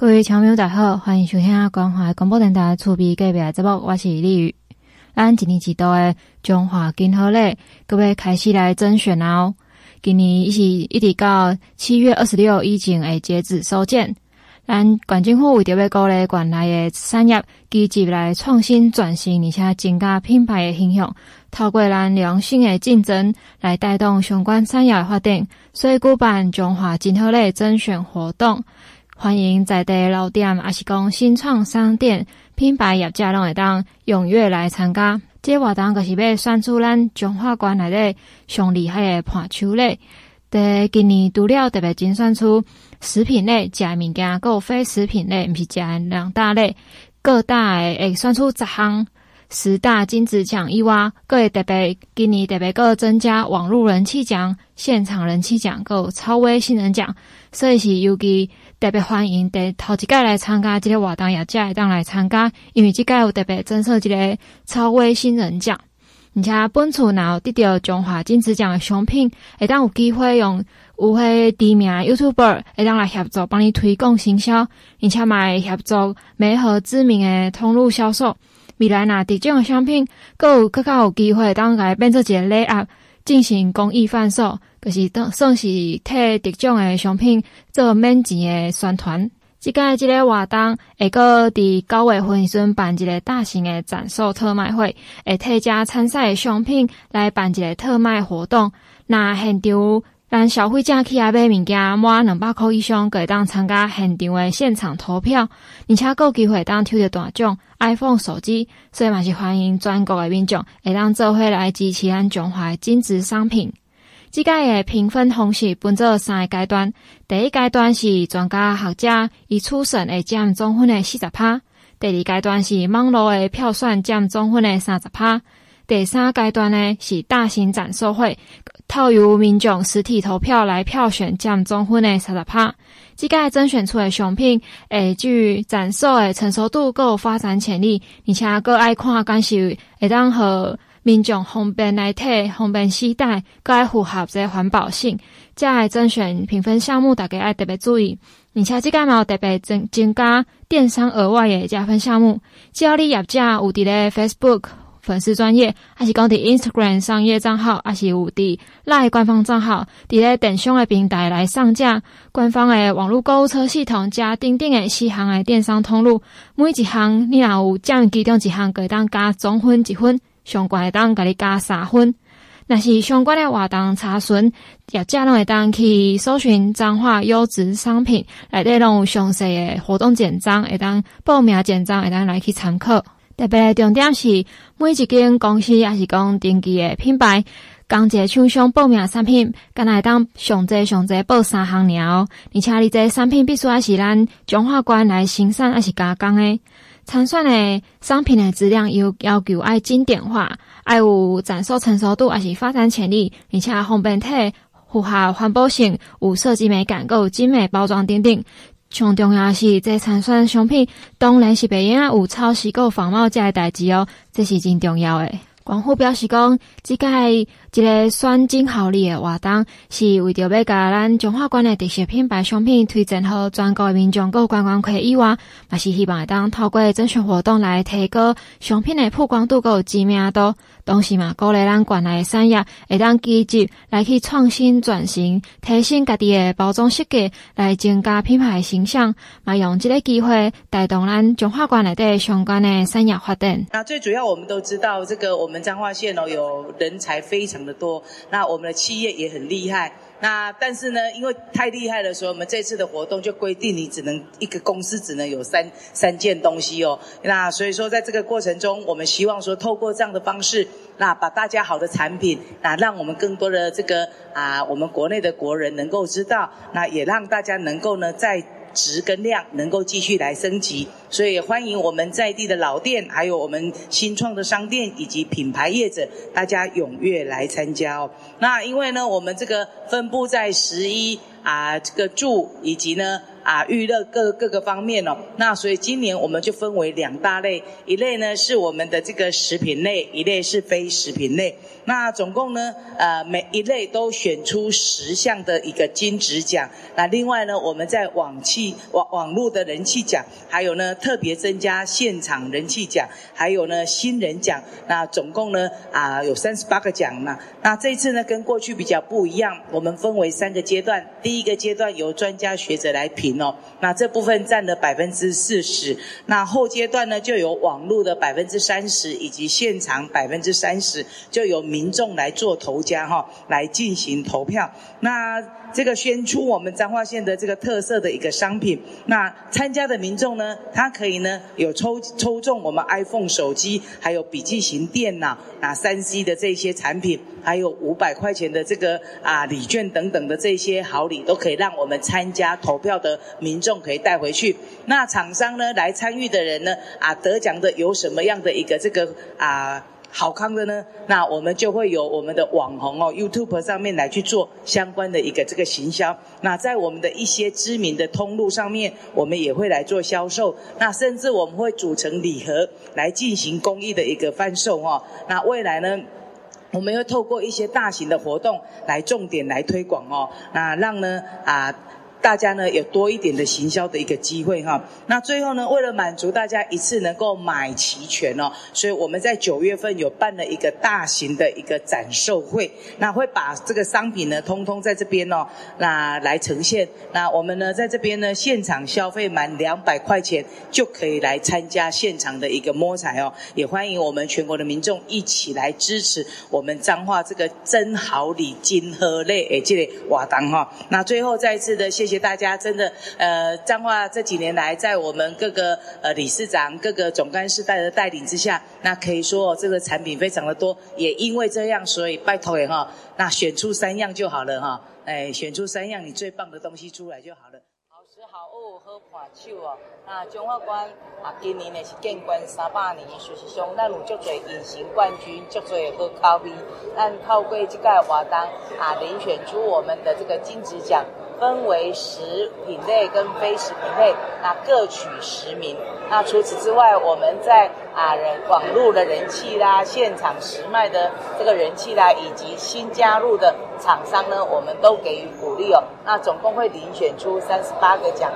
各位听友大家好，欢迎收听关怀广播电台厝边隔壁的节目，我是李宇。咱今年一度的中华金鹤礼，各位开始来甄选哦。今年伊是一直到七月二十六以前会截止收件。咱县政府为着要鼓励县内的产业积极来创新转型，而且增加品牌的形象，透过咱良性的竞争来带动相关产业的发展，所以举办中华金鹤礼甄选活动。欢迎在地老店，还是讲新创商店品牌业者拢会当踊跃来参加。这活动就是要选出咱中华馆内底上厉害的盘手礼。在今年除了特别精选出食品类、食物件，还有非食品类，毋是食两大类，各大诶会选出十项十大金子奖以外，各会特别今年特别个增加网络人气奖、现场人气奖，还有超威新人奖，所以是尤其。特别欢迎第头一届来参加这个活动，业者会当来参加，因为这届有特别赠送这个超威新人奖，而且本厝若有得到中华金质奖的商品，会当有机会用有些知名 YouTuber 会当来协助帮你推广行销，而且嘛会协助媒合知名的通路销售。未来若得奖的商品，阁有更加有机会当来变做一个礼盒进行公益贩售。就是当算是替得奖的商品做免钱的宣传。即个即个活动会搁伫九月份时阵办一个大型的展售特卖会，会替遮参赛的商品来办一个特卖活动。那现场让消费者去买物件满两百块以上，可以当参加现场的现场投票，而且还有机会当抽到大奖 iPhone 手机。所以嘛是欢迎全国的民众会当做伙来支持咱中华精致商品。即个的评分方式分做三个阶段，第一阶段是专家学者以初审会占总分的四十趴，第二阶段是网络的票选占总分的三十趴，第三阶段呢是大型展售会，透由民众实体投票来票选占总分的三十趴。即个甄选出的商品，诶，具展售的成熟度够发展潜力，而且阁爱看感受会当和。民众方便来摕，方便携带，阁爱符合这环保性。这样甄选评分项目，大家爱特别注意。而且这个嘛有特别增增加电商额外的加分项目。只要你业者有伫咧 Facebook 粉丝专业，还是讲伫 Instagram 商业账号，还是有伫 LINE 官方账号，伫咧电商的平台来上架官方的网络购物车系统加钉钉的四项的电商通路，每一项你若有占其中一项，可以当加总分一分。相关会当给你加三分，若是相关的活动查询，业者拢会当去搜寻彰化优质商品，内底拢有详细的活动简章，会当报名简章，会当来去参考。特别的重点是，每一间公司也是讲登记的品牌，刚一个厂商报名产品，敢来当上侪上侪报三项尔哦，而且你这产品必须还是咱中华关来生产，还是加工的。参选的商品的质量有要求爱经典化，爱有展售成熟度，还是发展潜力，而且方便体符合环保性，有设计美感，够精美包装等等。上重要是，这参选商品当然是别用有抄袭够仿冒这个代志哦，这是真重要的。广府表示讲，即个一个选金好利的活动，是为着要甲咱中华县的特色品牌商品推荐予全国民众、各观光客以外，也是希望会当透过甄选活动来提高商品的曝光度、够知名度。同时嘛，鼓励咱管内的产业会当积极来去创新转型，提升家己的包装设计，来增加品牌形象，嘛用这个机会带动咱中华县内的相关的产业发展。那最主要，我们都知道这个我们彰化县哦，有人才非常的多，那我们的企业也很厉害。那但是呢，因为太厉害了，所以，我们这次的活动就规定你只能一个公司只能有三三件东西哦。那所以说，在这个过程中，我们希望说，透过这样的方式，那把大家好的产品，那让我们更多的这个啊，我们国内的国人能够知道，那也让大家能够呢在。值跟量能够继续来升级，所以欢迎我们在地的老店，还有我们新创的商店以及品牌业者，大家踊跃来参加哦。那因为呢，我们这个分布在十一啊这个柱以及呢啊娱乐各各个方面哦。那所以今年我们就分为两大类，一类呢是我们的这个食品类，一类是非食品类。那总共呢，呃，每一类都选出十项的一个金质奖。那另外呢，我们在网气网网络的人气奖，还有呢特别增加现场人气奖，还有呢新人奖。那总共呢啊、有三十八个奖嘛。那这次呢跟过去比较不一样，我们分为三个阶段。第一个阶段由专家学者来评哦，那这部分占了百分之四十。那后阶段呢就有网络的百分之三十，以及现场百分之三十，就由民。众来做投家哈，来进行投票。那这个宣出我们彰化县的这个特色的一个商品。那参加的民众呢，他可以呢有抽抽中我们 iPhone 手机，还有笔记型电脑，那三 C 的这些产品，还有五百块钱的这个啊礼券等等的这些好礼，都可以让我们参加投票的民众可以带回去。那厂商呢来参与的人呢啊得奖的有什么样的一个这个啊？好康的呢，那我们就会有我们的网红哦，YouTube 上面来去做相关的一个这个行销。那在我们的一些知名的通路上面，我们也会来做销售。那甚至我们会组成礼盒来进行公益的一个贩售哦。那未来呢，我们会透过一些大型的活动来重点来推广哦。那让呢啊。大家呢有多一点的行销的一个机会哈，那最后呢，为了满足大家一次能够买齐全哦，所以我们在九月份有办了一个大型的一个展售会，那会把这个商品呢通通在这边哦，那来呈现。那我们呢在这边呢现场消费满两百块钱就可以来参加现场的一个摸彩哦，也欢迎我们全国的民众一起来支持我们彰化这个真好礼金鹤类诶这个活动哈。那最后再一次的谢谢。谢谢大家，真的，呃，彰化这几年来，在我们各个呃理事长、各个总干事带的带领之下，那可以说这个产品非常的多，也因为这样，所以拜托也哈，那选出三样就好了哈，哎，选出三样你最棒的东西出来就好了。好食好物好伴手哦，那彰化县啊，今年呢是建县三百年，事实上，咱有足多隐形冠军，足多好口味，咱透过这个活动啊，遴选出我们的这个金质奖。分为食品类跟非食品类，那各取十名。那除此之外，我们在啊人网络的人气啦，现场实卖的这个人气啦，以及新加入的厂商呢，我们都给予鼓励哦。那总共会遴选出三十八个奖。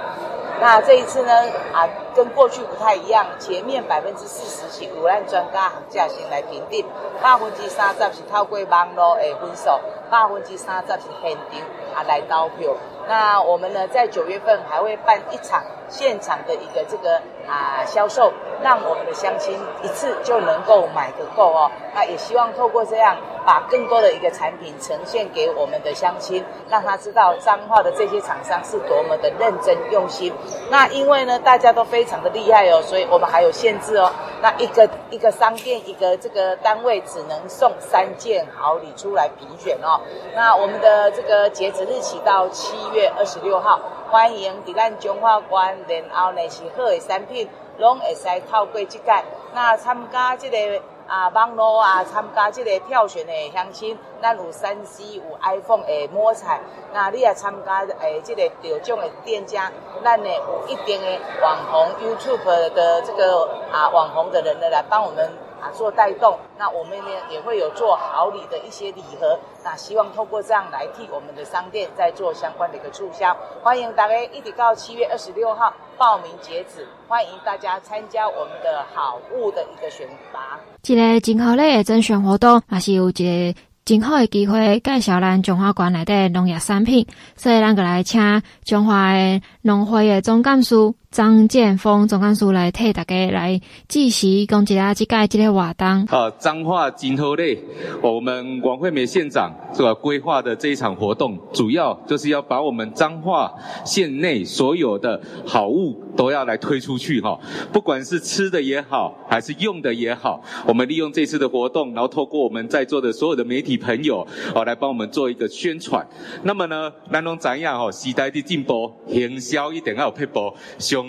那这一次呢，啊跟过去不太一样，前面百分之四十是由咱专家行家先来评定，百分之三十是透过网络的分数，百分之三十是现场啊来投票。那我们呢，在九月份还会办一场现场的一个这个啊销售，让我们的乡亲一次就能够买个够哦。那也希望透过这样，把更多的一个产品呈现给我们的乡亲，让他知道彰化的这些厂商是多么的认真用心。那因为呢，大家都非常的厉害哦，所以我们还有限制哦。那一个一个商店一个这个单位只能送三件好礼出来评选哦。那我们的这个截止日期到七月二十六号，欢迎在咱彰化县，然后呢是好的产品，拢会使透过这个那参加这个。啊，网络啊，参加这个票选的乡亲，咱有三 C 有 iPhone 的摸彩，那你也参加诶，这个得奖的店家，咱呢有一定的网红 YouTube 的这个啊网红的人呢来帮我们做带动，那我们呢也会有做好礼的一些礼盒，那希望透过这样来替我们的商店在做相关的一个促销，欢迎大家一直到七月二十六号报名截止，欢迎大家参加我们的好物的一个选拔。一个真好礼的甄选活动，也是有一个真好的机会介绍咱彰化县内底农业产品，所以咱个来请彰化的农会的总干事。张建峰总干事来替大家来继续讲一下这个这个活动。好，彰化真好礼，我们王惠美县长所规划的这一场活动，主要就是要把我们彰化县内所有的好物都要来推出去哈，不管是吃的也好，还是用的也好，我们利用这次的活动，然后透过我们在座的所有的媒体朋友，哦，来帮我们做一个宣传。那么呢，南龙怎样哦，时代的进步，营销一定要有撇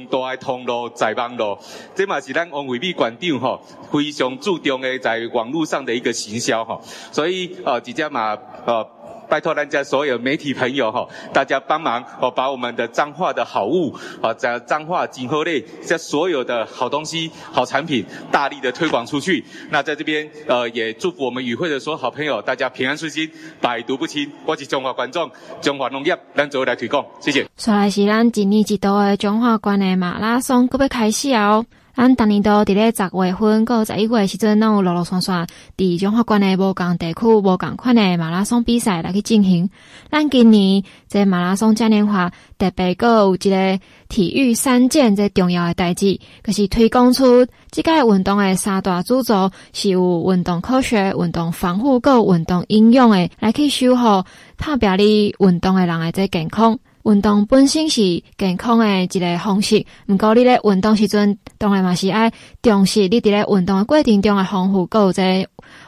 大的通路在网络，这嘛是咱王伟美馆长吼非常注重诶，在网络上的一个行销吼，所以呃，直接嘛呃。拜托人家所有媒体朋友哈，大家帮忙哦，把我们的彰化的好物啊，在彰化锦和类这所有的好东西、好产品，大力的推广出去。那在这边呃，也祝福我们与会的所有好朋友，大家平安顺心，百毒不侵。我是中华观众，中华农业，咱做来推广，谢谢。说来是咱一年一度的中华关的马拉松，搁要开始哦。咱当年都伫咧十月份，搁十一月时阵，拢有陆陆续续伫中华关的无共地区、无共款的马拉松比赛来去进行。咱今年这马拉松嘉年华特别搁有一个体育三件这重要的代志，就是推广出即个运动的三大主轴，是有运动科学、运动防护、搁运动营养的，来去守护踏壁里运动的人的这健康。运动本身是健康的一个方式，毋过你咧运动时阵，当然嘛是爱重视你伫咧运动的过程中的丰富，搁有这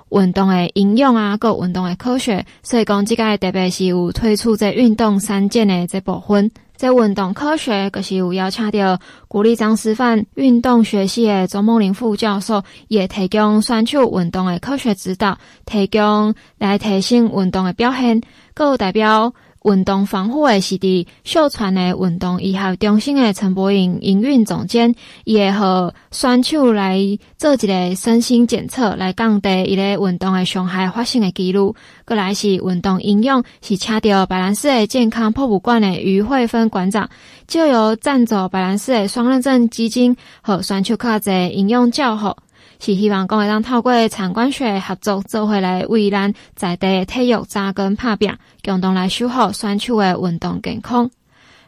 运动的营养啊，搁运动的科学。所以讲，即个特别是有推出这运动三件的这部分。这运动科学，可是有邀请到国立彰师范运动学系的周梦玲副教授，也提供选手运动的科学指导，提供来提升运动的表现，搁有代表。运动防护的是伫秀川的运动医学中心的陈柏颖营运总监，也和选手来做一个身心检测，来降低伊个运动的伤害发生的几率。过来是运动营养，是请到白兰氏的健康博物馆的余慧芬馆长，就由赞助白兰氏的双认证基金和选手卡在营养教学。是希望讲会当透过参观学合作，做回来为咱在地体育扎根打拼，共同来守护选手的运动健康。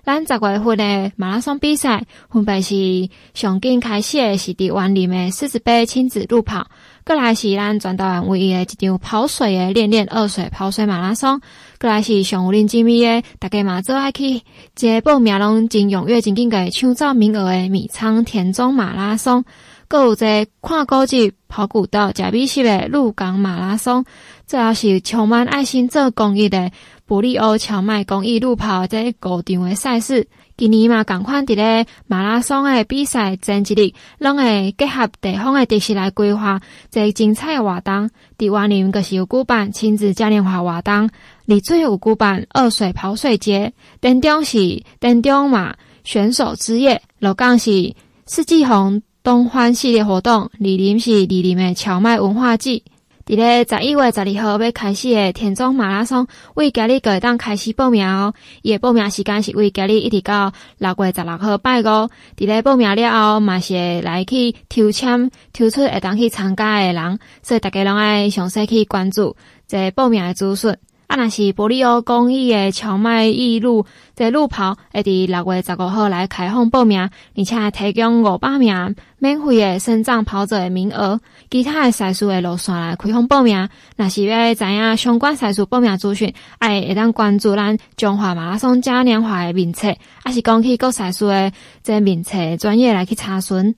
咱十月份的马拉松比赛，分别是上紧开始的是伫员林的四十八亲子路跑，过来是咱全台湾唯一的一场跑水的练练二水跑水马拉松，过来是上有恁精密的，大家嘛做爱去，这报名拢真踊跃，真紧个抢造名额的米仓田中马拉松。阁有在看古迹、跑古道、食美食的鹿港马拉松，最后是充满爱心做公益的布利欧荞麦公益路跑这五场的赛事。今年嘛，共款伫咧马拉松的比赛前一日，拢会结合地方的特色来规划这精彩的活动。伫员林阁是有举办亲子嘉年华活动，里最有举办二水跑水节，电中是电中马选手之夜，鹿港是四季红。东欢系列活动，莅临是莅临的荞麦文化季。伫咧十一月十二号要开始的田中马拉松，为今日会当开始报名哦。伊的报名时间是为今日一直到六月十六号拜五。伫咧报名了后，嘛是来去抽签，抽出会当去参加的人，所以大家拢爱详细去关注这报名的资讯。啊，若是玻璃欧公益的荞麦义路在路跑，会伫六月十五号来开放报名，而且提供五百名免费的身障跑者的名额。其他的赛事的路线来开放报名，若是要知影相关赛事报名资讯，爱会当关注咱中华马拉松嘉年华的名册，还是讲去各赛事的这名册专业来去查询。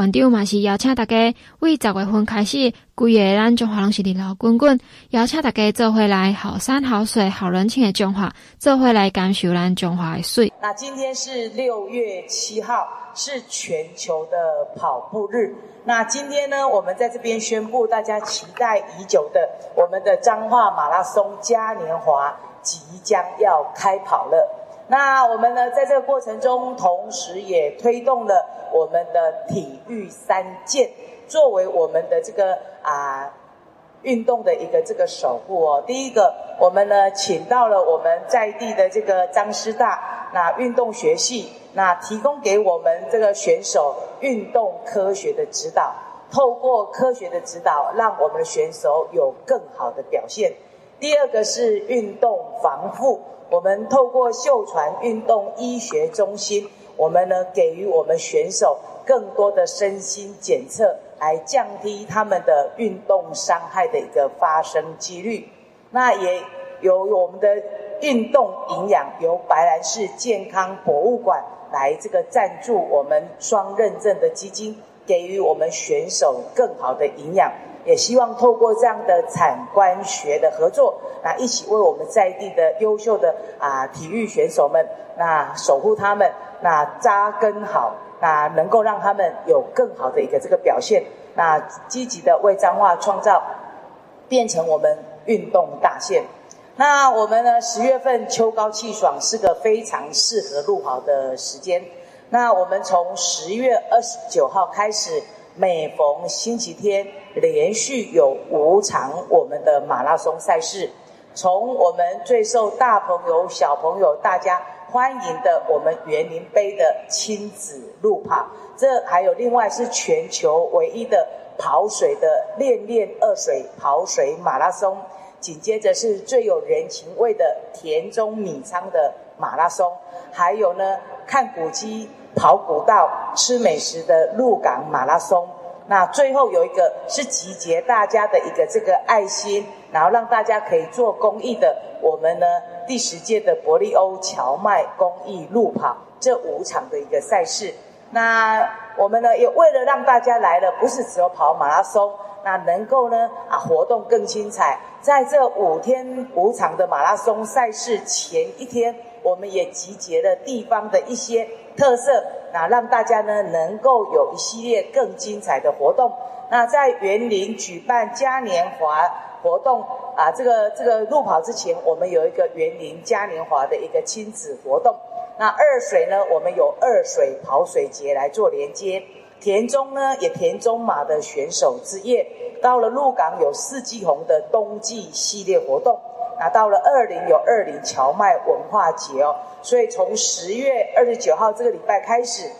馆长嘛是邀请大家，为十月份开始，规个咱中华拢是热闹滚滚，邀请大家做回来好山好水好人情的中华，做回来感受咱中华的水。那今天是六月七号，是全球的跑步日。那今天呢，我们在这边宣布，大家期待已久的我们的彰化马拉松嘉年华即将要开跑了。那我们呢，在这个过程中，同时也推动了我们的体育三件，作为我们的这个啊运动的一个这个守护哦。第一个，我们呢请到了我们在地的这个张师大那运动学系，那提供给我们这个选手运动科学的指导，透过科学的指导，让我们的选手有更好的表现。第二个是运动防护。我们透过秀传运动医学中心，我们呢给予我们选手更多的身心检测，来降低他们的运动伤害的一个发生几率。那也由我们的运动营养，由白兰氏健康博物馆来这个赞助我们双认证的基金，给予我们选手更好的营养。也希望透过这样的产官学的合作，那一起为我们在地的优秀的啊体育选手们，那守护他们，那扎根好，那能够让他们有更好的一个这个表现，那积极的为彰化创造变成我们运动大县。那我们呢，十月份秋高气爽，是个非常适合路跑的时间。那我们从十月二十九号开始，每逢星期天，连续有五场我们的马拉松赛事。从我们最受大朋友、小朋友大家欢迎的我们园林杯的亲子路跑，这还有另外是全球唯一的跑水的练练二水跑水马拉松。紧接着是最有人情味的田中米仓的马拉松，还有呢，看古迹。跑古道、吃美食的鹿港马拉松，那最后有一个是集结大家的一个这个爱心，然后让大家可以做公益的。我们呢第十届的伯利欧荞麦公益路跑，这五场的一个赛事。那我们呢也为了让大家来了，不是只有跑马拉松，那能够呢啊活动更精彩。在这五天五场的马拉松赛事前一天，我们也集结了地方的一些。特色，那让大家呢能够有一系列更精彩的活动。那在园林举办嘉年华活动啊，这个这个路跑之前，我们有一个园林嘉年华的一个亲子活动。那二水呢，我们有二水跑水节来做连接。田中呢，也田中马的选手之夜。到了鹿港有四季红的冬季系列活动。那到了二零有二零荞麦文化节哦，所以从十月二十九号这个礼拜开始，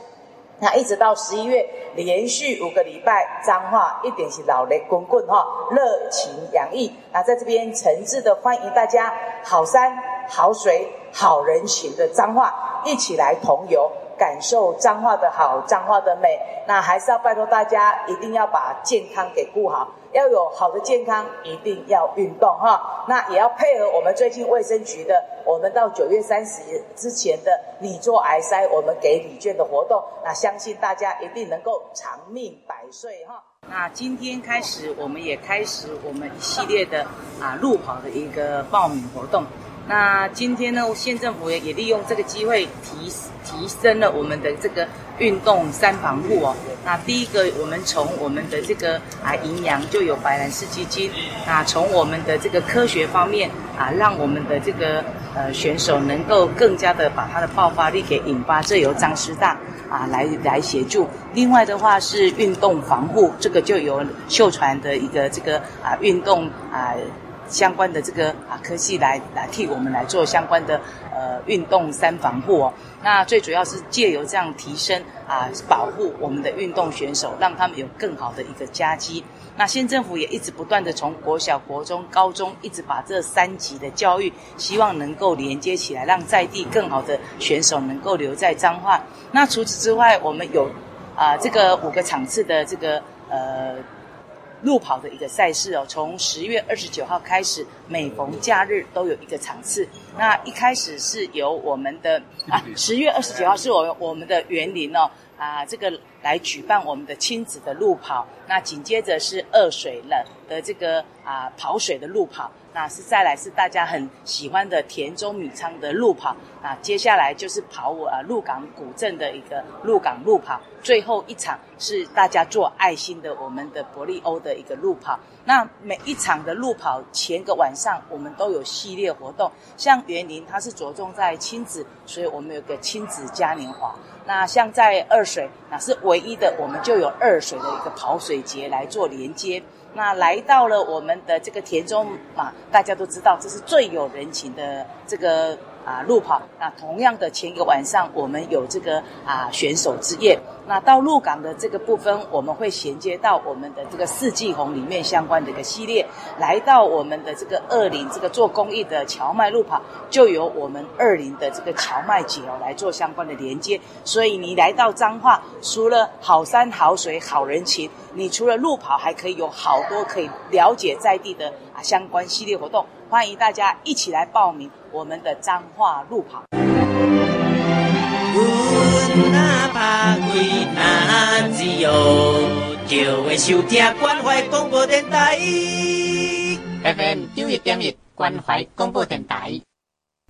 那一直到十一月，连续五个礼拜，彰化一定是老雷滚滚哈，热情洋溢。那在这边诚挚的欢迎大家，好山好水好人情的彰化，一起来同游，感受彰化的好，彰化的美。那还是要拜托大家，一定要把健康给顾好。要有好的健康，一定要运动哈。那也要配合我们最近卫生局的，我们到九月三十日之前的你做癌筛，我们给礼券的活动。那相信大家一定能够长命百岁哈。那今天开始，我们也开始我们一系列的啊路跑的一个报名活动。那今天呢，县政府也也利用这个机会提提升了我们的这个运动三防护哦。那第一个，我们从我们的这个啊营养就有白兰氏基金。那从我们的这个科学方面啊，让我们的这个呃选手能够更加的把他的爆发力给引发，这由张师大啊来来协助。另外的话是运动防护，这个就由秀传的一个这个啊运动啊。相关的这个啊科系来来替我们来做相关的呃运动三防护哦，那最主要是借由这样提升啊保护我们的运动选手，让他们有更好的一个佳绩。那县政府也一直不断的从国小、国中、高中一直把这三级的教育，希望能够连接起来，让在地更好的选手能够留在彰化。那除此之外，我们有啊这个五个场次的这个呃。路跑的一个赛事哦，从十月二十九号开始，每逢假日都有一个场次。那一开始是由我们的啊，十月二十九号是我我们的园林哦啊，这个来举办我们的亲子的路跑。那紧接着是二水了的这个啊跑水的路跑。那是再来是大家很喜欢的田中米仓的路跑啊，接下来就是跑我啊鹿港古镇的一个鹿港路跑，最后一场是大家做爱心的我们的伯利欧的一个路跑。那每一场的路跑前个晚上我们都有系列活动，像园林它是着重在亲子，所以我们有个亲子嘉年华。那像在二水，那是唯一的，我们就有二水的一个跑水节来做连接。那来到了我们的这个田中啊，大家都知道这是最有人情的这个。啊，路跑。那同样的，前一个晚上我们有这个啊选手之夜。那到鹿港的这个部分，我们会衔接到我们的这个四季红里面相关的一个系列。来到我们的这个二林这个做公益的荞麦路跑，就由我们二林的这个荞麦节哦来做相关的连接。所以你来到彰化，除了好山好水好人情，你除了路跑，还可以有好多可以了解在地的啊相关系列活动。欢迎大家一起来报名我们的彰化路跑。FM 九一点一关怀广播电台。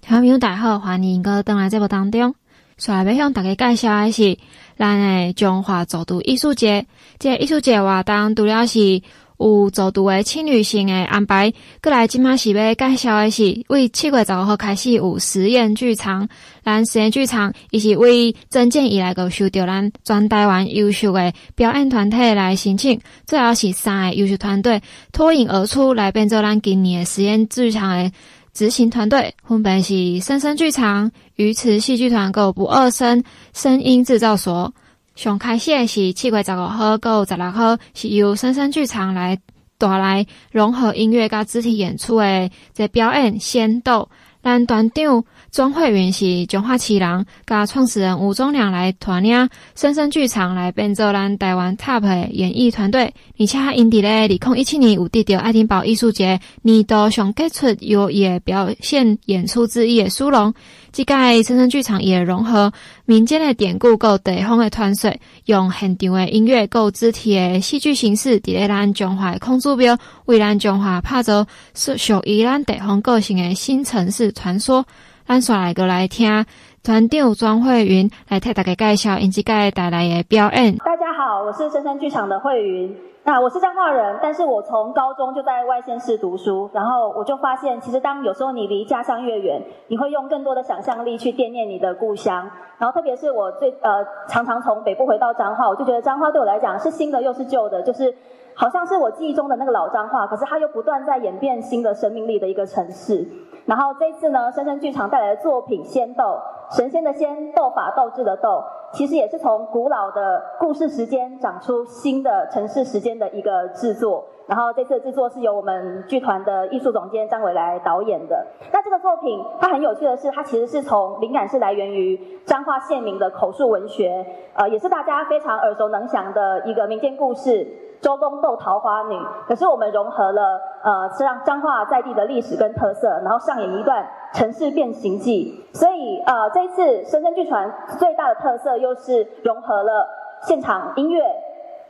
听众朋友大家好，欢迎各位登来这部当中。所来要向大家介绍的是咱的中华走读艺术节。这个艺术节活动除了是有走读的轻旅行的安排。过来今嘛是要介绍的是，为七月十五号开始有实验剧场。咱实验剧场伊是为征件以来个收到咱全台湾优秀的表演团体来申请，最后是三个优秀团队脱颖而出来变做咱今年的实验剧场的执行团队，分别是生声剧场、鱼池戏剧团、个不二声声音制造所。上开始的是七月十五号到十六号，是由深深剧场来带来融合音乐甲肢体演出的这表演先导，咱团长庄慧云是中华旗人，甲创始人吴宗良来团领生声剧场来变做咱台湾 TOP 的演艺团队，而且因伫咧二零一七年有得到爱丁堡艺术节年度上杰出优异表现演出之一的殊荣。这届生声剧场也融合民间的典故，够地方的传说，用现场的音乐，够肢体的戏剧形式，伫咧咱中华的空指标，为咱中华拍造属于咱地方个性的新城市传说。咱先来个来听团长庄慧云来替大家介绍，因这届带来的表演。大家好，我是深山剧场的慧云。那我是彰化人，但是我从高中就在外县市读书，然后我就发现，其实当有时候你离家乡越远，你会用更多的想象力去惦念你的故乡。然后特别是我最呃常常从北部回到彰化，我就觉得彰化对我来讲是新的又是旧的，就是好像是我记忆中的那个老彰化，可是它又不断在演变新的生命力的一个城市。然后这次呢，深深剧场带来的作品《仙豆》，神仙的仙，斗法斗智的斗，其实也是从古老的故事时间长出新的城市时间的一个制作。然后这次的制作是由我们剧团的艺术总监张伟来导演的。那这个作品它很有趣的是，它其实是从灵感是来源于彰化县民的口述文学，呃，也是大家非常耳熟能详的一个民间故事。周公斗桃花女，可是我们融合了呃，是让彰化在地的历史跟特色，然后上演一段城市变形记。所以呃，这一次深深剧团最大的特色又是融合了现场音乐。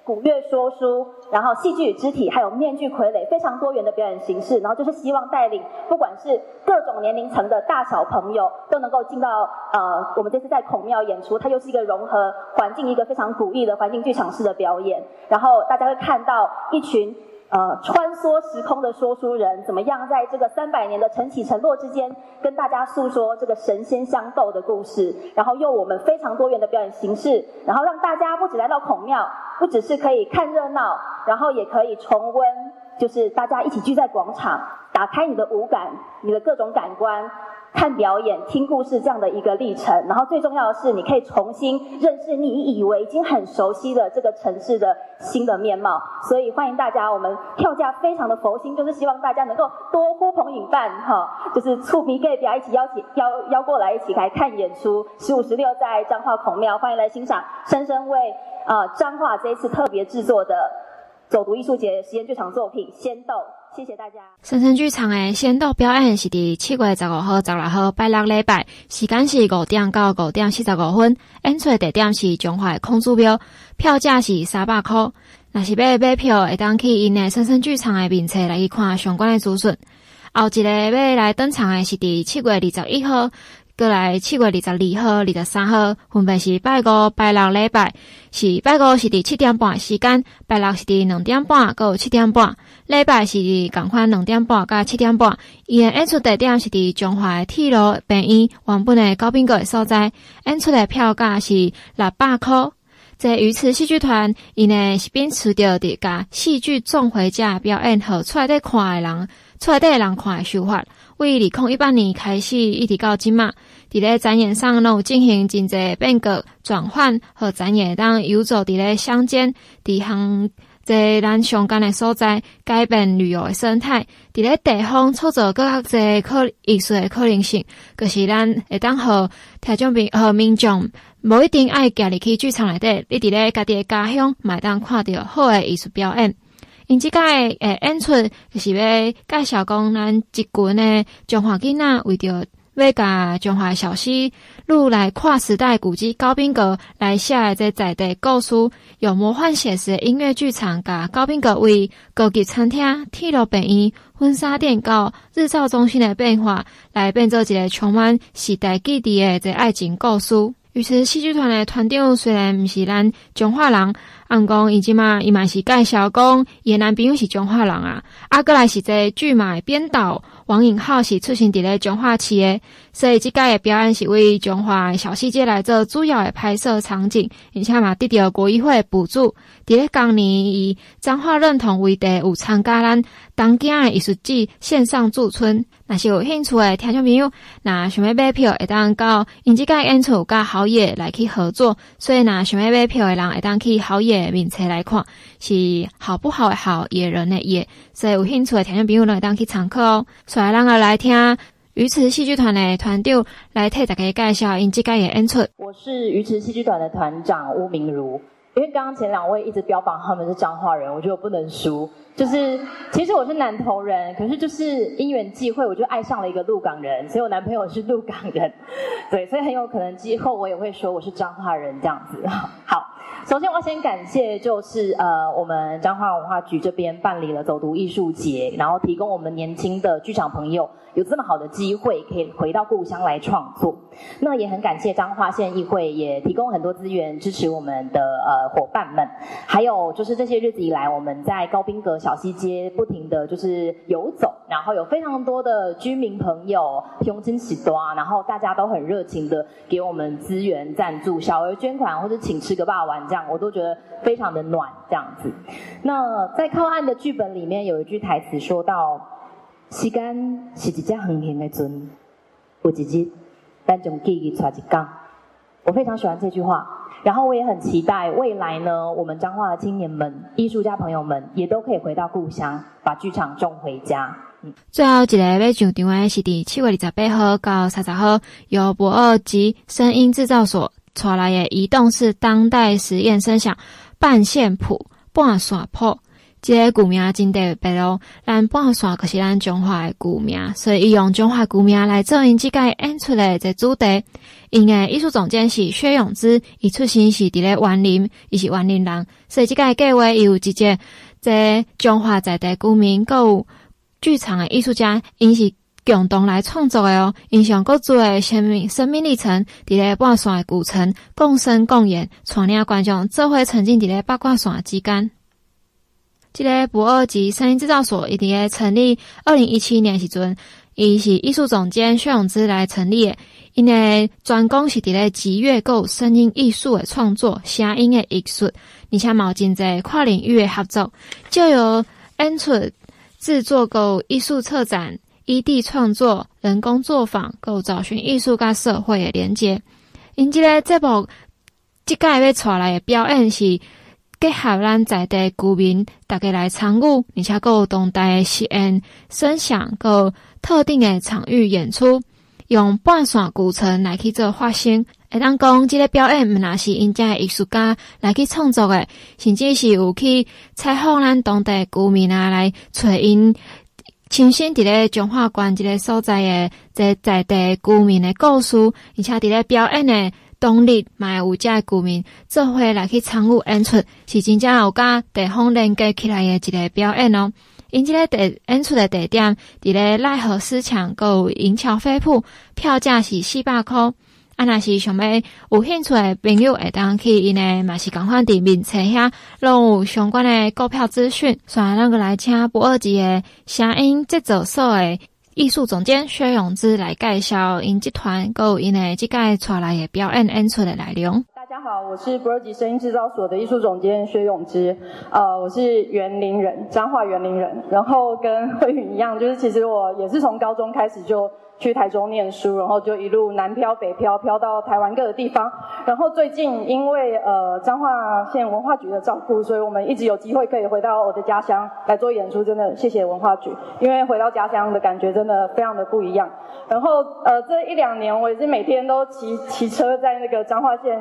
古乐说书，然后戏剧肢体，还有面具傀儡，非常多元的表演形式。然后就是希望带领，不管是各种年龄层的大小朋友，都能够进到呃，我们这次在孔庙演出，它又是一个融合环境，一个非常古意的环境剧场式的表演。然后大家会看到一群。呃，穿梭时空的说书人怎么样在这个三百年的晨起晨落之间，跟大家诉说这个神仙相斗的故事，然后用我们非常多元的表演形式，然后让大家不止来到孔庙，不只是可以看热闹，然后也可以重温，就是大家一起聚在广场，打开你的五感，你的各种感官。看表演、听故事这样的一个历程，然后最重要的是，你可以重新认识你以为已经很熟悉的这个城市的新的面貌。所以欢迎大家，我们票价非常的佛心，就是希望大家能够多呼朋引伴，哈，就是触鼻 gay 表一起邀请邀邀过来一起来看演出。十五、十六在彰化孔庙，欢迎来欣赏深深为呃彰化这一次特别制作的走读艺术节实验剧场作品《仙豆》。谢谢大家。深深剧场的仙豆表演是伫七月十五号、十六号拜六礼拜，时间是五点到五点四十五分。演出地点是中华空竹庙，票价是三百块。若是要买票，会当去因的深深剧场的面册来去看相关的资讯。后一个要来登场的是伫七月二十一号。过来七月二十二号、二十三号，分别是拜五、拜六礼拜，是拜五是伫七点半时间，拜六是伫两点半到七点半，礼拜是共款两点半到七点半。伊诶演出地点是伫中华铁路病院原本诶高宾阁诶所在，演出诶票价是六百块。在鱼池戏剧团，伊呢是秉持着伫甲戏剧总回家表演和出来在看的人，出来在人看的手法。为二零一八年开始一直到今嘛，伫咧展演上拢有进行真济变革转换和展演，当游走伫咧乡间，伫项在咱相关的所在，改变旅游的生态，伫咧地方创造各个可艺术的可能性，可、就是咱会当和听众朋和民众，无一定爱家里去剧场内底，你伫咧家己诶家乡，买当看到好诶艺术表演。因即个诶演出就是要介绍讲咱一群诶中华囡仔为着要甲中华小西路来跨时代古迹高宾阁来写诶这在地故事，有魔幻写实诶音乐剧场，甲高宾阁为高级餐厅、铁路病院、婚纱店到日照中心诶变化，来变做一个充满时代记忆诶这爱情故事。于是戏剧团的团长虽然毋是咱彰化人，按讲伊即嘛伊嘛是介绍讲伊男朋友是彰化人啊，啊，阁来是这剧码编导王颖浩是出生伫咧彰化市诶，所以即届诶表演是为彰化小戏街来做主要诶拍摄场景，而且嘛得到国艺会补助。伫咧当年以彰化认同为题有参加咱当今诶艺术季线上驻村。若是有兴趣诶听众朋友，若想要买票，会当到因即届演出甲好野来去合作，所以若想要买票诶人，会当去好野面册来看，是好不好的好野人的野，所以有兴趣的听众朋友，呢当去参考哦。所以，咱个来听鱼池戏剧团的团长来替大家介绍因即届的演出。我是鱼池戏剧团的团长巫明如。因为刚刚前两位一直标榜他们是彰化人，我觉得我不能输。就是其实我是南投人，可是就是因缘际会，我就爱上了一个鹿港人，所以我男朋友是鹿港人。对，所以很有可能之后我也会说我是彰化人这样子。好，首先我要先感谢，就是呃我们彰化文化局这边办理了走读艺术节，然后提供我们年轻的剧场朋友有这么好的机会，可以回到故乡来创作。那也很感谢彰化县议会也提供很多资源支持我们的呃伙伴们，还有就是这些日子以来我们在高宾阁小西街不停的就是游走，然后有非常多的居民朋友胸襟喜多，然后大家都很热情的给我们资源赞助、小额捐款或者请吃个霸王这样，我都觉得非常的暖这样子。那在靠岸的剧本里面有一句台词说到：“时间是一只横行的船，有一日。”但总记忆差一杠，我非常喜欢这句话，然后我也很期待未来呢，我们彰化的青年们、艺术家朋友们也都可以回到故乡，把剧场种回家。最后一个要上场的是第七月二十八号到三十号，由博二级声音制造所带来的移动式当代实验声响半线谱半线谱。这个古名真特别咯，咱半山可是咱中华的古名，所以伊用中华古名来做因这个演出的这主题。因的艺术总监是薛永之，伊出身是伫咧园林，伊是园林人，所以这个计划伊有直接在中华在地居民，阁有剧场的艺术家，因是共同来创作的哦。因想阁做的生命生命历程，伫咧半山的古城共生共演，带领观众做伙沉浸伫咧八卦山之间。这个博二级声音制造所，伊伫个成立二零一七年时阵，伊是艺术总监薛永之来成立的。因为专攻是伫个集乐构声音艺术的创作、声音的艺术，而且嘛有真侪跨领域的合作，就有演出制作、构艺术策展、异地创作、人工作坊、构找寻艺术甲社会的连接。因这个节目，即届要带来的表演是。结合咱在地居民，大家来参与，而且阁有当代的实验声响，阁特定的场域演出，用半线古城来去做发声。会当讲，这个表演毋若是因家的艺术家来去创作的，甚至是有去采访咱当地居民啊，来找因亲身伫咧彰化县这个所在的这在地居民的故事，而且伫咧表演的。当日买有家居民做伙来去参与演出，是真正有甲地方连接起来的一个表演哦。因这个地演出的地点伫咧赖和思强，阁有银桥飞铺，票价是四百块。啊，若是想要有兴趣的朋友，会当去因诶嘛是共款伫面册遐，拢有相关的购票资讯。所以，咱个来请不二级的声音制作所的。艺术总监薛永之来介绍因集团购因的这个出来的表演演出的内容。大家好，我是驳二级声音制造所的艺术总监薛永之。呃，我是园林人，彰化园林人。然后跟慧允一样，就是其实我也是从高中开始就。去台中念书，然后就一路南漂北漂，漂到台湾各个地方。然后最近因为呃彰化县文化局的照顾，所以我们一直有机会可以回到我的家乡来做演出。真的谢谢文化局，因为回到家乡的感觉真的非常的不一样。然后呃这一两年我也是每天都骑骑车在那个彰化县。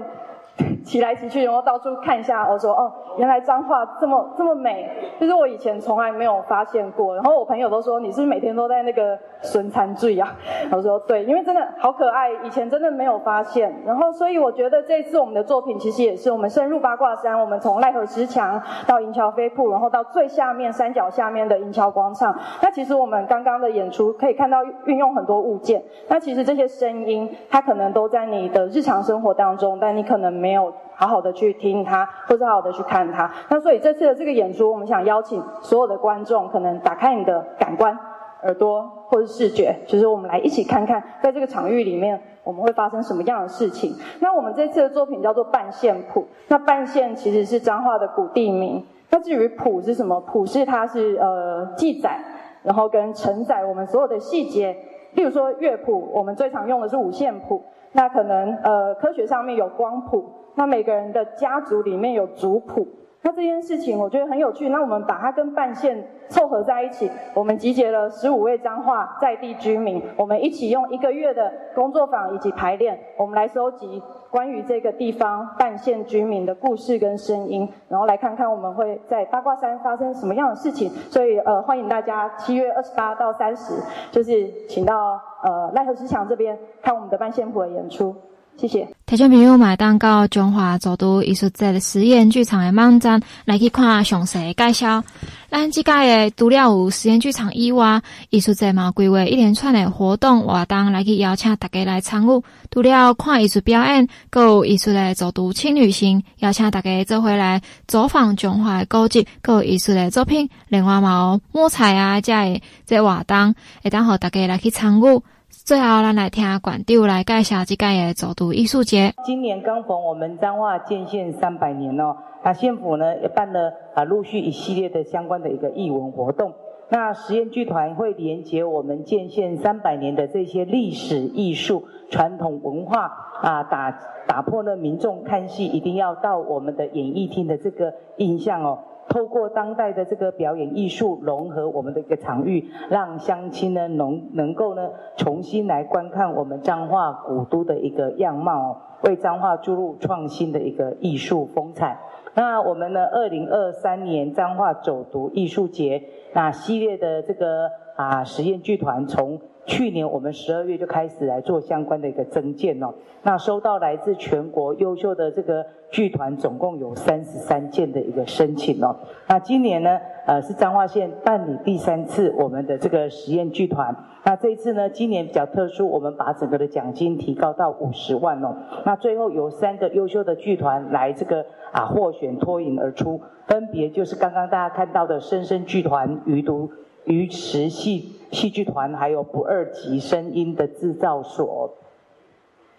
骑来骑去，然后到处看一下，我说哦，原来彰化这么这么美，就是我以前从来没有发现过。然后我朋友都说，你是不是每天都在那个损残醉啊？我说对，因为真的好可爱，以前真的没有发现。然后所以我觉得这次我们的作品其实也是我们深入八卦山，我们从赖和石墙到银桥飞瀑，然后到最下面山脚下面的银桥广场。那其实我们刚刚的演出可以看到运用很多物件，那其实这些声音它可能都在你的日常生活当中，但你可能没有。好好的去听它，或者好好的去看它。那所以这次的这个演出，我们想邀请所有的观众，可能打开你的感官，耳朵或者视觉，就是我们来一起看看，在这个场域里面，我们会发生什么样的事情。那我们这次的作品叫做半线谱。那半线其实是彰化的古地名。那至于谱是什么？谱是它是呃记载，然后跟承载我们所有的细节。例如说乐谱，我们最常用的是五线谱。那可能呃科学上面有光谱。那每个人的家族里面有族谱，那这件事情我觉得很有趣。那我们把它跟半线凑合在一起，我们集结了十五位彰化在地居民，我们一起用一个月的工作坊以及排练，我们来收集关于这个地方半线居民的故事跟声音，然后来看看我们会在八卦山发生什么样的事情。所以呃，欢迎大家七月二十八到三十，就是请到呃赖和石墙这边看我们的半线谱的演出。谢谢。听众朋友，买单到中华走读艺术节的实验剧场的网站来去看详细介绍。咱这届的除了有实验剧场以外，艺术节嘛规划一连串的活动活动来去邀请大家来参与。除了看艺术表演，阁有艺术的走读轻旅行，邀请大家做回来走访中华的古迹，阁有艺术的作品，另外嘛有摸彩啊，这个这活动会当互大家来去参与。最后，咱来听馆长来介绍这届的走读艺术节。今年刚逢我们彰化建县三百年哦，那县府呢也办了啊陆续一系列的相关的一个艺文活动。那实验剧团会连接我们建县三百年的这些历史、艺术、传统文化啊，打打破了民众看戏一定要到我们的演艺厅的这个印象哦。透过当代的这个表演艺术融合我们的一个场域，让乡亲呢能能够呢重新来观看我们彰化古都的一个样貌，为彰化注入创新的一个艺术风采。那我们呢，二零二三年彰化走读艺术节，那系列的这个啊实验剧团从。去年我们十二月就开始来做相关的一个增建哦，那收到来自全国优秀的这个剧团，总共有三十三件的一个申请哦。那今年呢，呃，是彰化县办理第三次我们的这个实验剧团。那这一次呢，今年比较特殊，我们把整个的奖金提高到五十万哦。那最后有三个优秀的剧团来这个啊获选脱颖而出，分别就是刚刚大家看到的深深剧团、余读。鱼池戏戏剧团，还有不二级声音的制造所。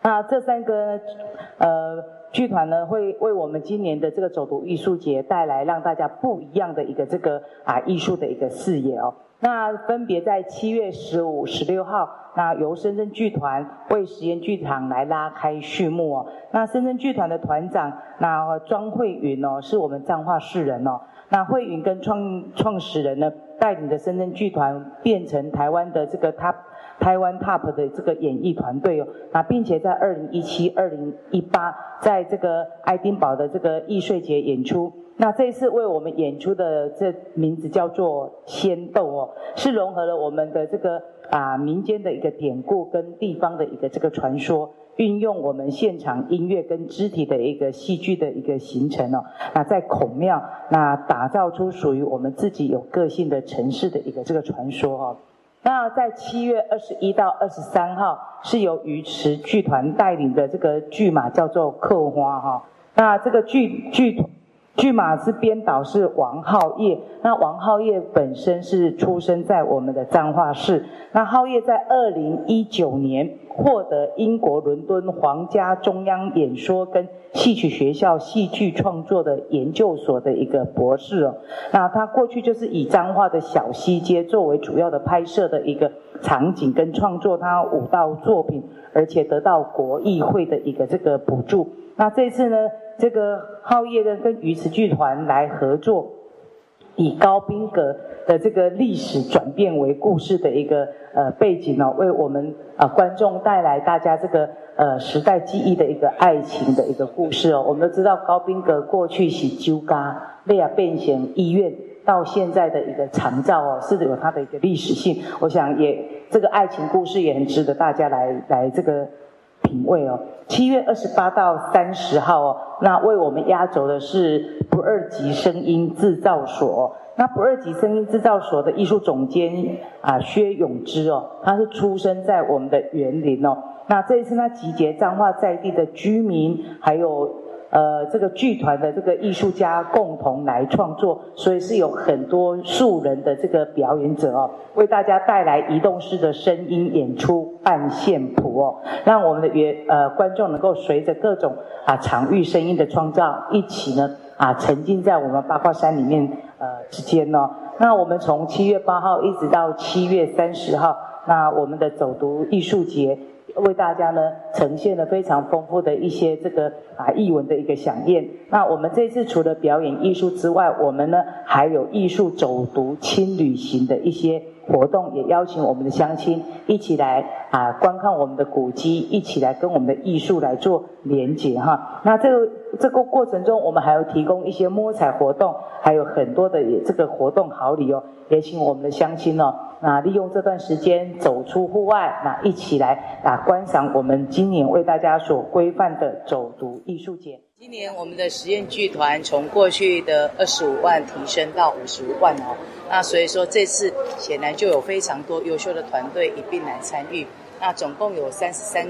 那这三个呃剧团呢，会为我们今年的这个走读艺术节带来让大家不一样的一个这个啊艺术的一个视野哦。那分别在七月十五、十六号，那由深圳剧团为实验剧场来拉开序幕哦。那深圳剧团的团长那庄慧云哦，是我们彰化市人哦。那慧云跟创创始人呢，带领的深圳剧团变成台湾的这个 top 台湾 top 的这个演艺团队哦，那并且在二零一七、二零一八，在这个爱丁堡的这个艺术节演出。那这一次为我们演出的这名字叫做《仙豆》哦，是融合了我们的这个啊民间的一个典故跟地方的一个这个传说。运用我们现场音乐跟肢体的一个戏剧的一个形成哦，那在孔庙那打造出属于我们自己有个性的城市的一个这个传说哦。那在七月二十一到二十三号是由鱼池剧团带领的这个剧码叫做《刻花》哈。那这个剧剧剧码是编导是王浩业，那王浩业本身是出生在我们的彰化市。那浩业在二零一九年。获得英国伦敦皇家中央演说跟戏曲学校戏剧创作的研究所的一个博士哦。那他过去就是以彰化的小西街作为主要的拍摄的一个场景跟创作他舞蹈作品，而且得到国艺会的一个这个补助。那这次呢，这个浩业呢跟鱼池剧团来合作。以高宾阁的这个历史转变为故事的一个呃背景哦，为我们、呃、观众带来大家这个呃时代记忆的一个爱情的一个故事哦。我们都知道高宾阁过去是酒家，后来变成医院，到现在的一个长照哦，是有它的一个历史性。我想也这个爱情故事也很值得大家来来这个品味哦。七月二十八到三十号哦，那为我们压轴的是不二级声音制造所。那不二级声音制造所的艺术总监啊薛永之哦，他是出生在我们的园林哦。那这一次他集结彰化在地的居民，还有。呃，这个剧团的这个艺术家共同来创作，所以是有很多素人的这个表演者哦，为大家带来移动式的声音演出半线谱哦，让我们的原呃观众能够随着各种啊场域声音的创造，一起呢啊沉浸在我们八卦山里面呃之间哦。那我们从七月八号一直到七月三十号，那我们的走读艺术节。为大家呢呈现了非常丰富的一些这个啊译文的一个响宴。那我们这次除了表演艺术之外，我们呢还有艺术走读亲旅行的一些活动，也邀请我们的乡亲一起来啊观看我们的古迹，一起来跟我们的艺术来做连接哈。那这个这个过程中，我们还有提供一些摸彩活动，还有很多的这个活动好礼哦，也请我们的乡亲哦。那利用这段时间走出户外，那一起来啊观赏我们今年为大家所规范的走读艺术节。今年我们的实验剧团从过去的二十五万提升到五十万哦，那所以说这次显然就有非常多优秀的团队一并来参与。那总共有三十三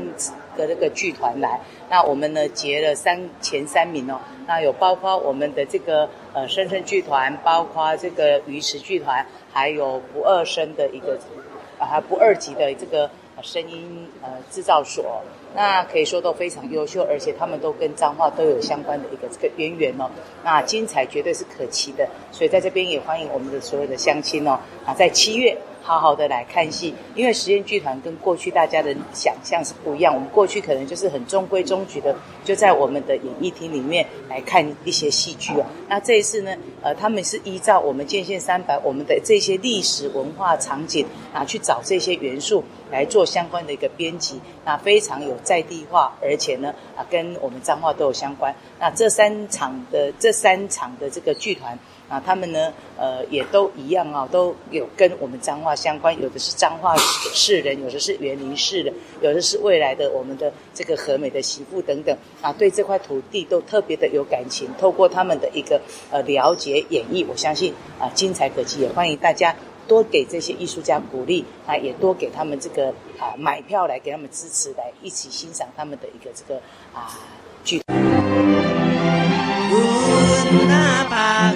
个这个剧团来，那我们呢结了三前三名哦，那有包括我们的这个呃生声剧团，包括这个鱼池剧团。还有不二声的一个啊，不二级的这个声音呃制造所，那可以说都非常优秀，而且他们都跟彰化都有相关的一个这个渊源哦。那精彩绝对是可期的，所以在这边也欢迎我们的所有的乡亲哦啊，在七月。好好的来看戏，因为实验剧团跟过去大家的想象是不一样。我们过去可能就是很中规中矩的，就在我们的演艺厅里面来看一些戏剧哦。那这一次呢，呃，他们是依照我们建县三百我们的这些历史文化场景啊，去找这些元素来做相关的一个编辑，那非常有在地化，而且呢啊，跟我们彰化都有相关。那这三场的这三场的这个剧团。啊，他们呢，呃，也都一样啊，都有跟我们彰化相关，有的是彰化市人，有的是园林市人，有的是未来的我们的这个和美的媳妇等等啊，对这块土地都特别的有感情。透过他们的一个呃了解演绎，我相信啊，精彩可期，也欢迎大家多给这些艺术家鼓励啊，也多给他们这个啊买票来给他们支持，来一起欣赏他们的一个这个啊剧。那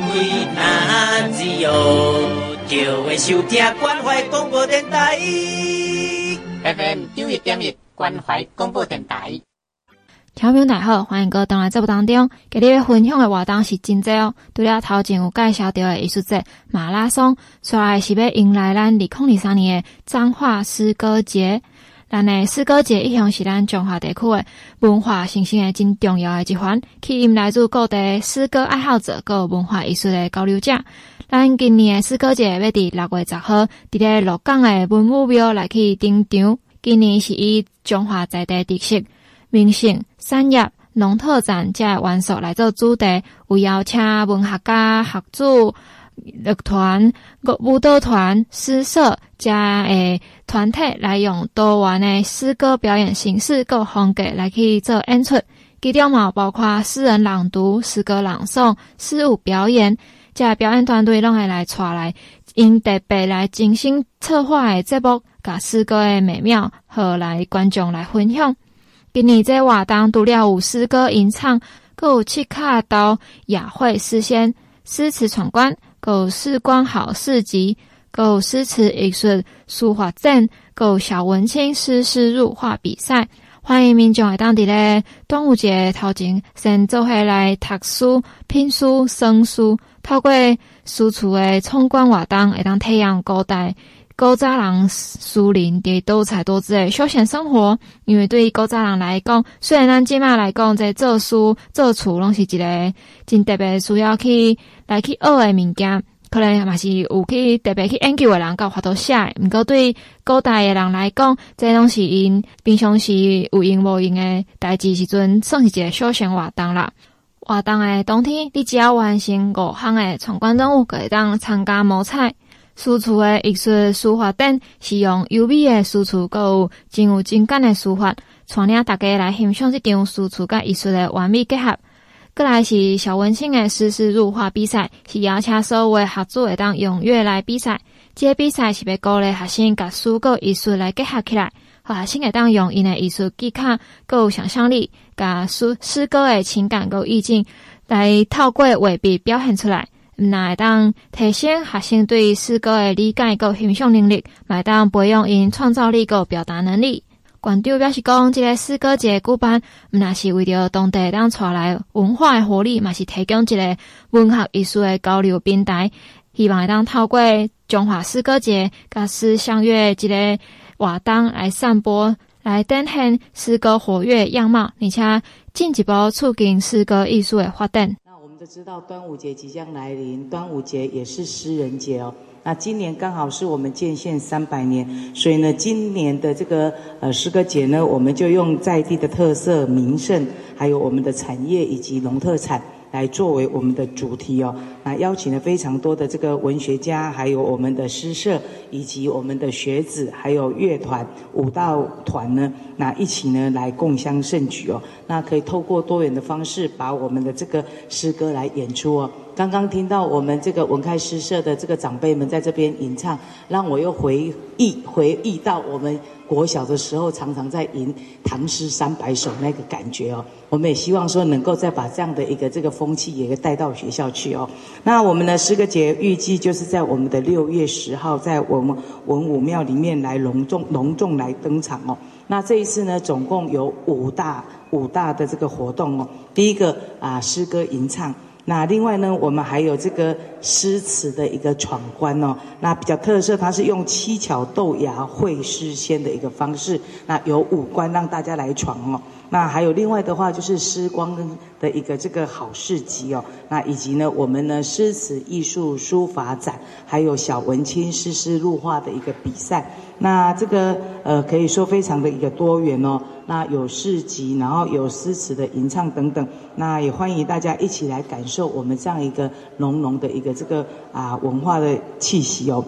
那自由，就会收听关怀广播电台。FM 九一点一关怀广播电台。听众大好，欢迎各位登来节目当中。今日要分享的活动是真济哦。除了头前有介绍到的艺术节马拉松，接下来是要迎来咱二零二三年的彰化诗歌节。咱诶诗歌节一向是咱中华地区诶文化形成诶真重要诶一环，吸引来自各地诗歌爱好者、各文化艺术诶交流者。咱今年诶诗歌节要伫六月十号，伫咧鹿港诶文武庙来去登场。今年是以中华在地特色、名胜、产业、农特产这元素来做主题，有邀请文学家、学者。乐团、舞蹈团、诗社加诶团体来用多元的诗歌表演形式、各风格来去做演出。其中嘛包括诗人朗读、诗歌朗诵、诗舞表演。这表演团队拢会来带来，因特别来精心策划的节目，甲诗歌的美妙，和来观众来分享。今年这活动除了有诗歌吟唱，阁有七卡刀雅会诗仙诗词闯关。有视光好诗集，有诗词艺术书画展，有小文青诗诗入画比赛。欢迎民众来当地咧端午节头前先做下来读书、品书、生书，透过书橱的闯关活动，会当体验古代古早人诗人的多彩多姿的休闲生活。因为对于古早人来讲，虽然咱今麦来讲在做书、做厝拢是一个真特别需要去。来去学的物件，可能嘛是有去特别去研究的人，搞法度写。毋过对古代的人来讲，这拢是因平常时有用无用的代志时阵，算是一个小型活动啦。活动的当天，你只要完成五项的闯关任务，可以当参加摸彩。输出的艺术书法等，是用优美的输出，阁有真有情感的书法，带领大家来欣赏这场输出甲艺术的完美结合。过来是小文青的诗诗入画比赛，是邀请所有诶学组会当踊跃来比赛。这个比赛是要鼓励学生甲诗歌艺术来结合起来，和学生会当用因的艺术技巧，阁有想象力，甲诗诗歌的情感阁意境来透过画笔表现出来。那会当提升学生对诗歌的理解阁欣赏能力，来当培养因创造力阁表达能力。馆长表示讲，这个诗歌节举办，毋那是为着当地当带来文化的活力，嘛是提供一个文学艺术的交流平台。希望会当透过中华诗歌节、甲诗相约这个活动来散播，来展现诗歌活跃样貌，而且进一步促进诗歌艺术的发展。知道，端午节即将来临，端午节也是诗人节哦。那今年刚好是我们建县三百年，所以呢，今年的这个呃诗歌节呢，我们就用在地的特色、名胜，还有我们的产业以及农特产。来作为我们的主题哦，那邀请了非常多的这个文学家，还有我们的诗社，以及我们的学子，还有乐团、舞蹈团呢，那一起呢来共襄盛举哦。那可以透过多元的方式，把我们的这个诗歌来演出哦。刚刚听到我们这个文开诗社的这个长辈们在这边吟唱，让我又回忆回忆到我们。国小的时候，常常在吟唐诗三百首，那个感觉哦，我们也希望说能够再把这样的一个这个风气也带到学校去哦。那我们的诗歌节预计就是在我们的六月十号，在我们文武庙里面来隆重隆重来登场哦。那这一次呢，总共有五大五大的这个活动哦。第一个啊，诗歌吟唱。那另外呢，我们还有这个诗词的一个闯关哦。那比较特色，它是用七巧豆芽会诗仙的一个方式。那有五关让大家来闯哦。那还有另外的话，就是诗光的一个这个好市集哦。那以及呢，我们呢诗词艺术书法展，还有小文青诗诗入画的一个比赛。那这个呃，可以说非常的一个多元哦。那有市集，然后有诗词的吟唱等等，那也欢迎大家一起来感受我们这样一个浓浓的一个这个啊文化的气息哦。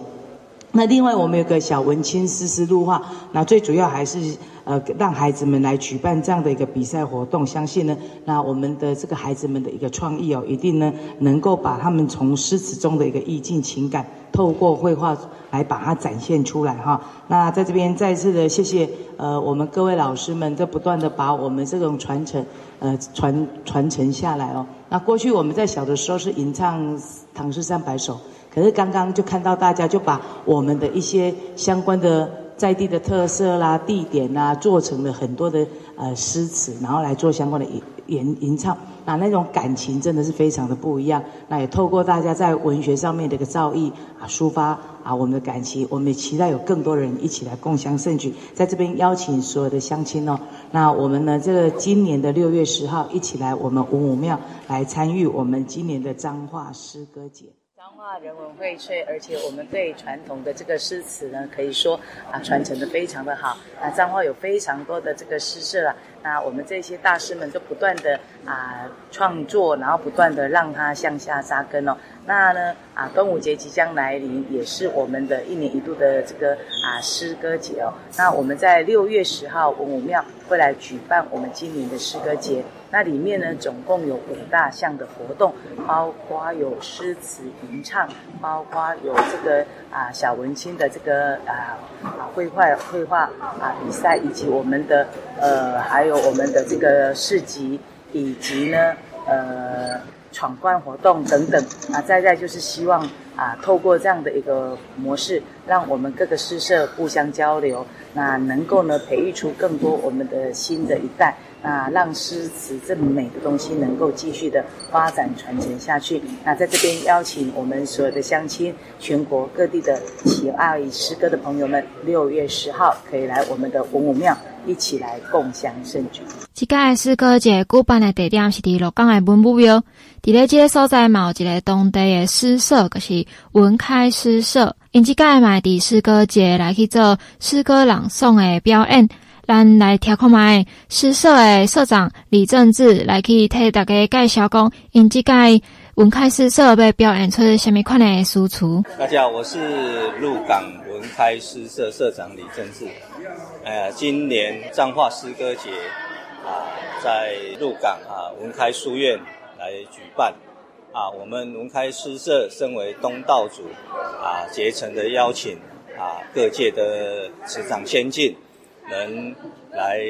那另外我们有个小文青诗诗入画，那最主要还是。呃，让孩子们来举办这样的一个比赛活动，相信呢，那我们的这个孩子们的一个创意哦，一定呢能够把他们从诗词中的一个意境情感，透过绘画来把它展现出来哈。那在这边再次的谢谢呃我们各位老师们，在不断的把我们这种传承呃传传承下来哦。那过去我们在小的时候是吟唱唐诗三百首，可是刚刚就看到大家就把我们的一些相关的。在地的特色啦、地点啦，做成了很多的呃诗词，然后来做相关的吟吟吟唱，那那种感情真的是非常的不一样。那也透过大家在文学上面的一个造诣啊，抒发啊我们的感情，我们也期待有更多人一起来共襄盛举。在这边邀请所有的乡亲哦，那我们呢这个今年的六月十号一起来我们文武庙来参与我们今年的彰化诗歌节。彰化人文荟萃，而且我们对传统的这个诗词呢，可以说啊传承的非常的好。那彰化有非常多的这个诗社啊，那我们这些大师们都不断的啊创作，然后不断的让它向下扎根哦。那呢啊端午节即将来临，也是我们的一年一度的这个啊诗歌节哦。那我们在六月十号文武庙会来举办我们今年的诗歌节。那里面呢，总共有五大项的活动，包括有诗词吟唱，包括有这个啊小文青的这个啊啊绘画绘画啊比赛，以及我们的呃还有我们的这个市集，以及呢呃闯关活动等等啊，再再就是希望啊透过这样的一个模式，让我们各个诗社互相交流，那能够呢培育出更多我们的新的一代。那让诗词这么美的东西能够继续的发展传承下去。那在这边邀请我们所有的乡亲，全国各地的喜爱诗歌的朋友们，六月十号可以来我们的文武庙一起来共襄盛举。这届诗歌节举办的地点是伫鹿港的文武庙，伫咧这个所在嘛有一个当地的诗社，就是文开诗社。因这届嘛伫诗歌节来去做诗歌朗诵的表演，咱来听看卖诗社的社长李正志来去替大家介绍讲，因这届文开诗社要表演出什么款的诗词。大家好，我是鹿港文开诗社社长李正志。呃，今年彰化诗歌节。啊，在鹿港啊文开书院来举办啊，我们文开诗社身为东道主啊，竭诚的邀请啊各界的师长先进能来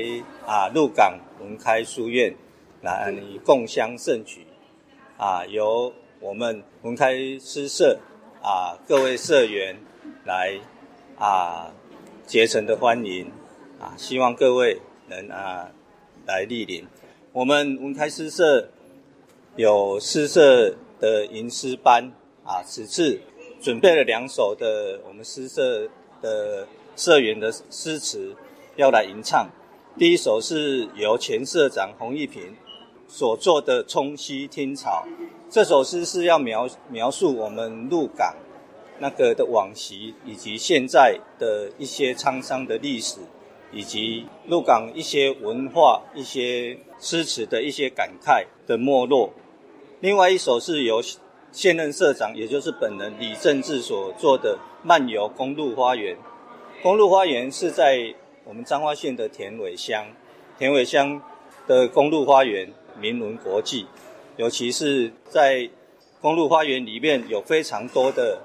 啊鹿港文开书院来共襄盛举。啊，由我们文开诗社啊各位社员来啊竭诚的欢迎。啊，希望各位能啊。来莅临，我们文开诗社有诗社的吟诗班啊，此次准备了两首的我们诗社的社员的诗词。要来吟唱。第一首是由前社长洪一平所作的《冲溪听草》，这首诗是要描描述我们鹿港那个的往昔以及现在的一些沧桑的历史。以及鹿港一些文化、一些诗词的一些感慨的没落。另外一首是由现任社长，也就是本人李正志所做的《漫游公路花园》。公路花园是在我们彰化县的田尾乡，田尾乡的公路花园名闻国际，尤其是在公路花园里面有非常多的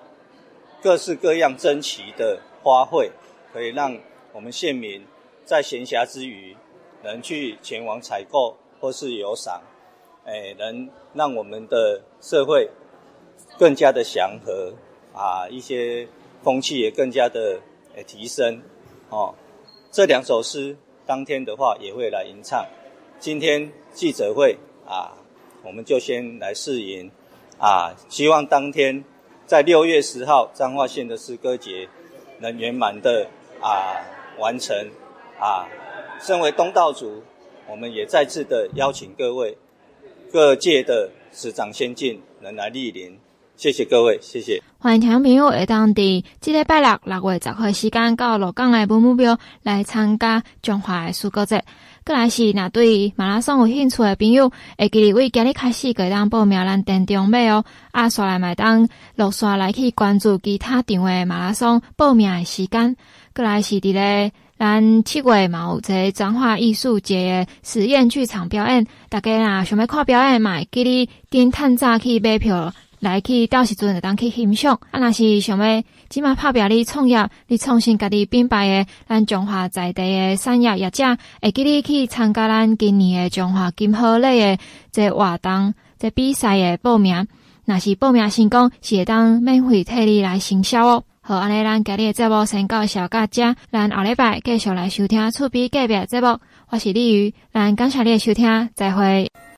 各式各样珍奇的花卉，可以让我们县民。在闲暇之余，能去前往采购或是游赏，哎，能让我们的社会更加的祥和啊，一些风气也更加的诶提升哦。这两首诗当天的话也会来吟唱。今天记者会啊，我们就先来试吟啊，希望当天在六月十号彰化县的诗歌节能圆满的啊完成。啊，身为东道主，我们也再次的邀请各位各界的师长先进能来莅临，谢谢各位，谢谢。欢迎听众朋友会当地这礼拜六六月十号时间到鹿港来文目标来参加中华诗歌节。过来是若对马拉松有兴趣的朋友，会记得为今日开始可以当报名咱电中买哦。啊，刷来买当落刷来去关注其他场的马拉松报名的时间。过来是伫咧。咱七月嘛有一个彰化艺术节的实验剧场表演，大家若想要看表演嘛，记得点探早去买票来去，到时阵就当去欣赏。啊，若是想要即马拍拼你创业，你创新家己品牌诶，咱中华在地诶产业业者，会记得去参加咱今年诶中华金好礼诶这活动，这比赛诶报名。若是报名成功，是会当免费替你来行销哦。好，安尼咱今日诶节目先到小到遮，咱后礼拜继续来收听厝边隔壁节目，我是丽宇，咱感谢你诶收听，再会。